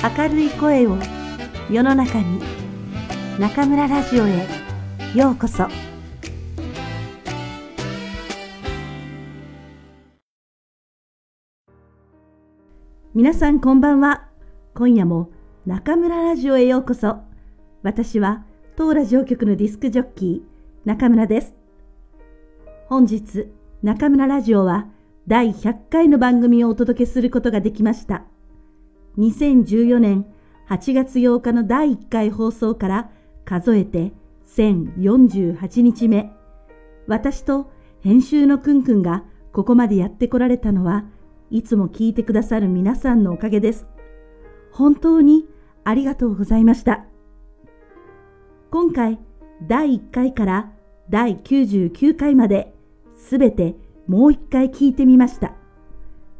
明るい声を世の中に中村ラジオへようこそ。皆さんこんばんは。今夜も中村ラジオへようこそ。私は当ラジオ局のディスクジョッキー中村です。本日中村ラジオは第100回の番組をお届けすることができました。2014年8月8日の第1回放送から数えて1048日目。私と編集のくんくんがここまでやってこられたのはいつも聞いてくださる皆さんのおかげです。本当にありがとうございました。今回第1回から第99回まですべてもう一回聞いてみました。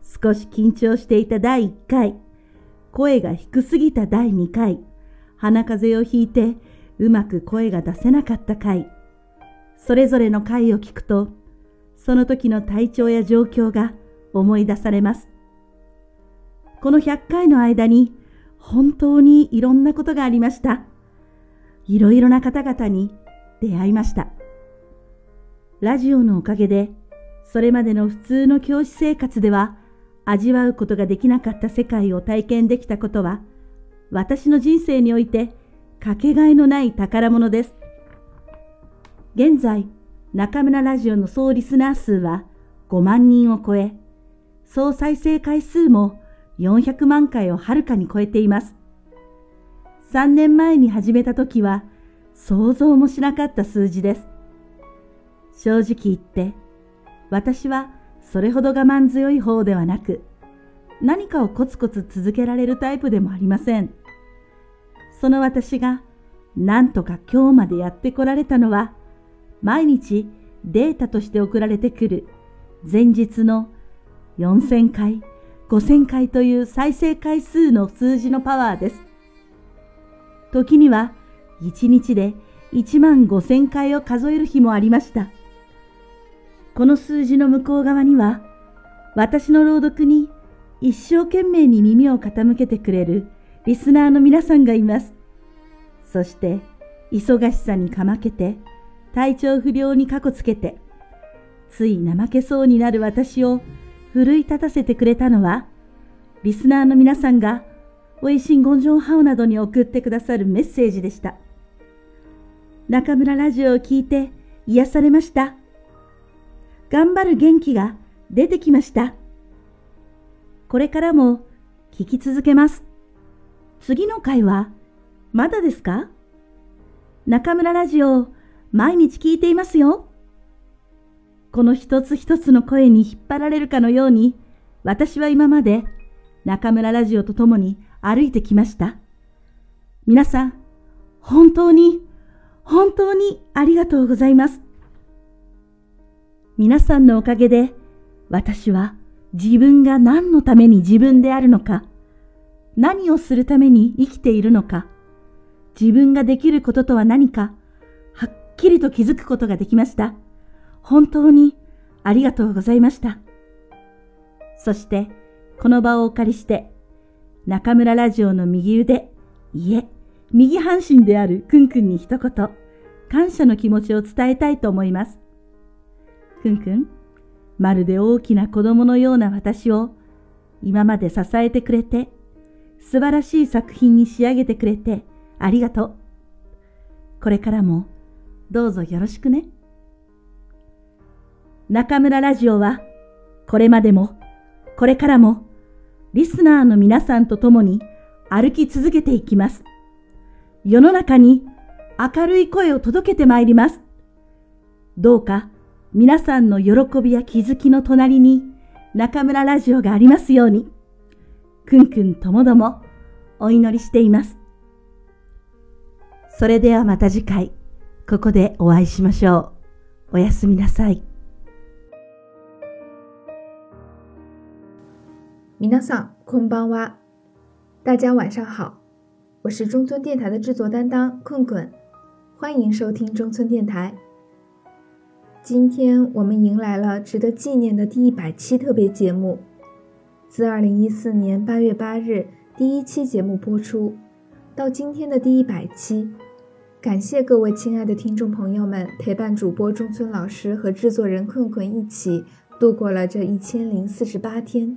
少し緊張していた第1回、声が低すぎた第2回、鼻風邪をひいてうまく声が出せなかった回、それぞれの回を聞くと、その時の体調や状況が思い出されます。この100回の間に本当にいろんなことがありました。いろいろな方々に出会いました。ラジオのおかげでそれまでの普通の教師生活では味わうことができなかった世界を体験できたことは、私の人生においてかけがえのない宝物です。現在、中村ラジオの総リスナー数は5万人を超え、総再生回数も400万回をはるかに超えています。3年前に始めた時は想像もしなかった数字です。正直言って、私はそれほど我慢強い方ではなく、何かをコツコツ続けられるタイプでもありません。その私が何とか今日までやってこられたのは、毎日データとして送られてくる前日の4000回、5000回という再生回数の数字のパワーです。時には1日で1万5000回を数える日もありました。この数字の向こう側には、私の朗読に一生懸命に耳を傾けてくれるリスナーの皆さんがいます。そして、忙しさにかまけて、体調不良にかこつけて、つい怠けそうになる私を奮い立たせてくれたのは、リスナーの皆さんが、おいしんごんじょんハオなどに送ってくださるメッセージでした。中村ラジオを聞いて癒されました。頑張る元気が出てきました。これからも聞き続けます。次の回はまだですか？中村ラジオ毎日聞いていますよ。この一つ一つの声に引っ張られるかのように私は今まで中村ラジオと共に歩いてきました。皆さん、本当に、本当にありがとうございます。皆さんのおかげで、私は自分が何のために自分であるのか、何をするために生きているのか、自分ができることとは何か、はっきりと気づくことができました。本当にありがとうございました。そして、この場をお借りして、中村ラジオの右腕、いえ、右半身であるくんくんに一言、感謝の気持ちを伝えたいと思います。くんくん、まるで大きな子供のような私を今まで支えてくれて、素晴らしい作品に仕上げてくれてありがとう。これからもどうぞよろしくね。中村ラジオはこれまでもこれからもリスナーの皆さんと共に歩き続けていきます。世の中に明るい声を届けてまいります。どうか皆さんの喜びや気づきの隣に中村ラジオがありますように、くんくんともどもお祈りしています。それではまた次回、ここでお会いしましょう。おやすみなさい。皆さん、こんばんは。大家晚上好，我是中村电台的制作担当困困，欢迎收听中村电台。今天我们迎来了值得纪念的第一百期特别节目。自二零一四年八月八日第一期节目播出，到今天的第一百期。感谢各位亲爱的听众朋友们陪伴主播中村老师和制作人困困一起度过了这一千零四十八天。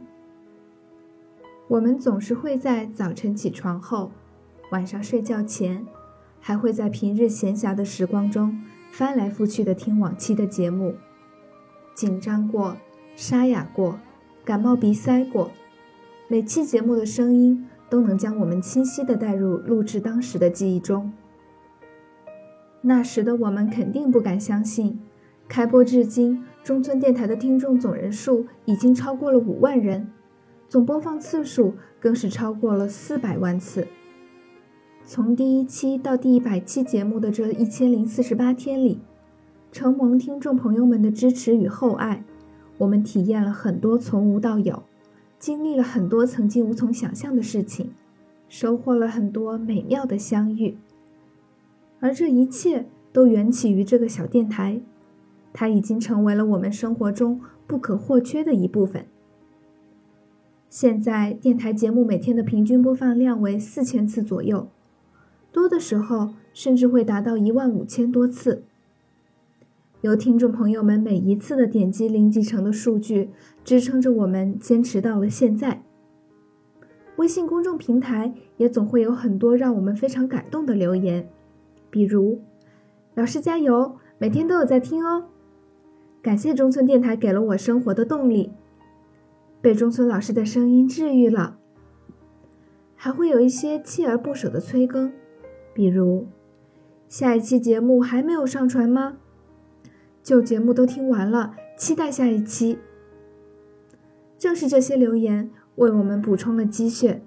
我们总是会在早晨起床后，晚上睡觉前，还会在平日闲暇的时光中翻来覆去的听往期的节目，紧张过，沙哑过，感冒鼻塞过，每期节目的声音都能将我们清晰地带入录制当时的记忆中。那时的我们肯定不敢相信，开播至今，中村电台的听众总人数已经超过了五万人，总播放次数更是超过了四百万次。从第一期到第一百期节目的这一千零四十八天里，承蒙听众朋友们的支持与厚爱，我们体验了很多从无到有，经历了很多曾经无从想象的事情，收获了很多美妙的相遇。而这一切都缘起于这个小电台，它已经成为了我们生活中不可或缺的一部分。现在电台节目每天的平均播放量为四千次左右，多的时候甚至会达到一万五千多次。由听众朋友们每一次的点击零集成的数据支撑着我们坚持到了现在。微信公众平台也总会有很多让我们非常感动的留言。比如，老师加油，每天都有在听哦。感谢中村电台给了我生活的动力，被中村老师的声音治愈了。还会有一些锲而不舍的催更，比如，下一期节目还没有上传吗？旧节目都听完了，期待下一期。正是这些留言为我们补充了积雪，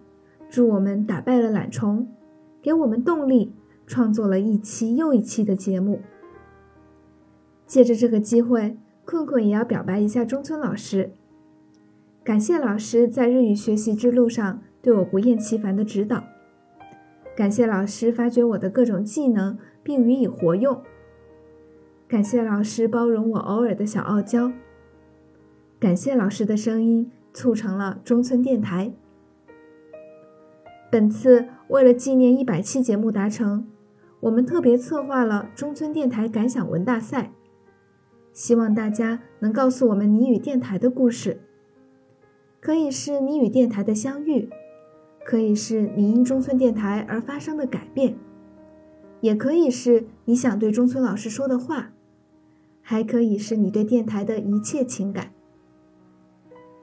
助我们打败了懒虫，给我们动力。创作了一期又一期的节目。借着这个机会，困困也要表白一下中村老师。感谢老师在日语学习之路上对我不厌其烦的指导，感谢老师发掘我的各种技能并予以活用，感谢老师包容我偶尔的小傲娇，感谢老师的声音促成了中村电台。本次为了纪念一百期节目达成。我们特别策划了中村电台感想文大赛，希望大家能告诉我们你与电台的故事，可以是你与电台的相遇，可以是你因中村电台而发生的改变，也可以是你想对中村老师说的话，还可以是你对电台的一切情感。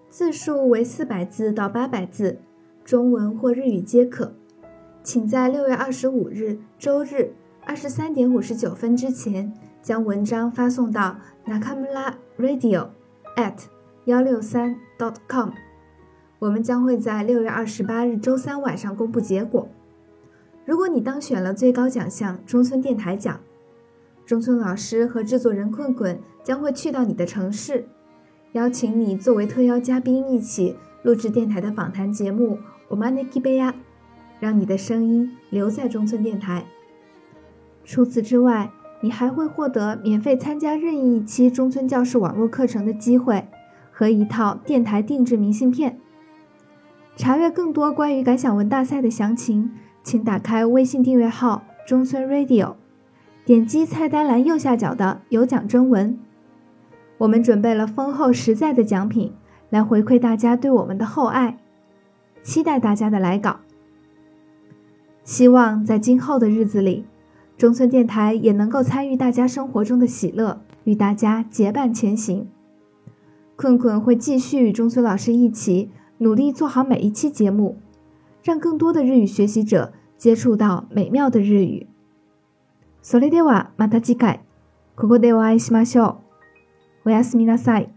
字数为四百字到八百字，中文或日语皆可。请在六月二十五日周日二十三点五十九分之前将文章发送到 nakamura radio at 幺六三 dot com。我们将会在六月二十八日周三晚上公布结果。如果你当选了最高奖项中村电台奖，中村老师和制作人困困将会去到你的城市，邀请你作为特邀嘉宾一起录制电台的访谈节目。我们的 k 贝亚。让你的声音留在中村电台。除此之外，你还会获得免费参加任意一期中村教室网络课程的机会和一套电台定制明信片。查阅更多关于感想文大赛的详情，请打开微信订阅号中村 Radio，点击菜单栏右下角的有奖征文。我们准备了丰厚实在的奖品来回馈大家对我们的厚爱，期待大家的来稿。希望在今后的日子里，中村电台也能够参与大家生活中的喜乐，与大家结伴前行。困困会继续与中村老师一起努力做好每一期节目，让更多的日语学习者接触到美妙的日语。それではまた次回ここでお会いしましょう。おやすみなさい。